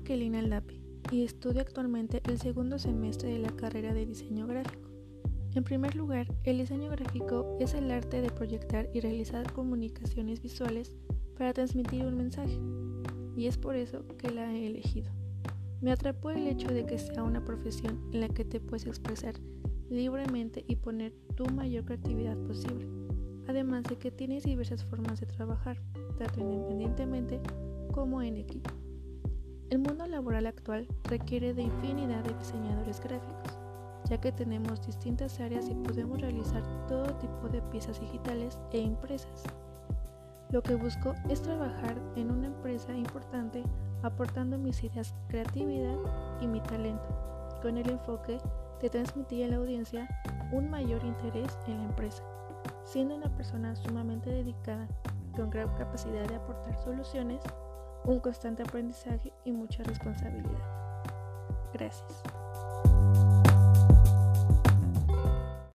Kelina Lapi y estudio actualmente el segundo semestre de la carrera de diseño gráfico. En primer lugar, el diseño gráfico es el arte de proyectar y realizar comunicaciones visuales para transmitir un mensaje, y es por eso que la he elegido. Me atrapó el hecho de que sea una profesión en la que te puedes expresar libremente y poner tu mayor creatividad posible, además de que tienes diversas formas de trabajar, tanto independientemente como en equipo. El mundo laboral actual requiere de infinidad de diseñadores gráficos, ya que tenemos distintas áreas y podemos realizar todo tipo de piezas digitales e impresas. Lo que busco es trabajar en una empresa importante aportando mis ideas, creatividad y mi talento, con el enfoque de transmitir a la audiencia un mayor interés en la empresa, siendo una persona sumamente dedicada, con gran capacidad de aportar soluciones, un constante aprendizaje y mucha responsabilidad. Gracias.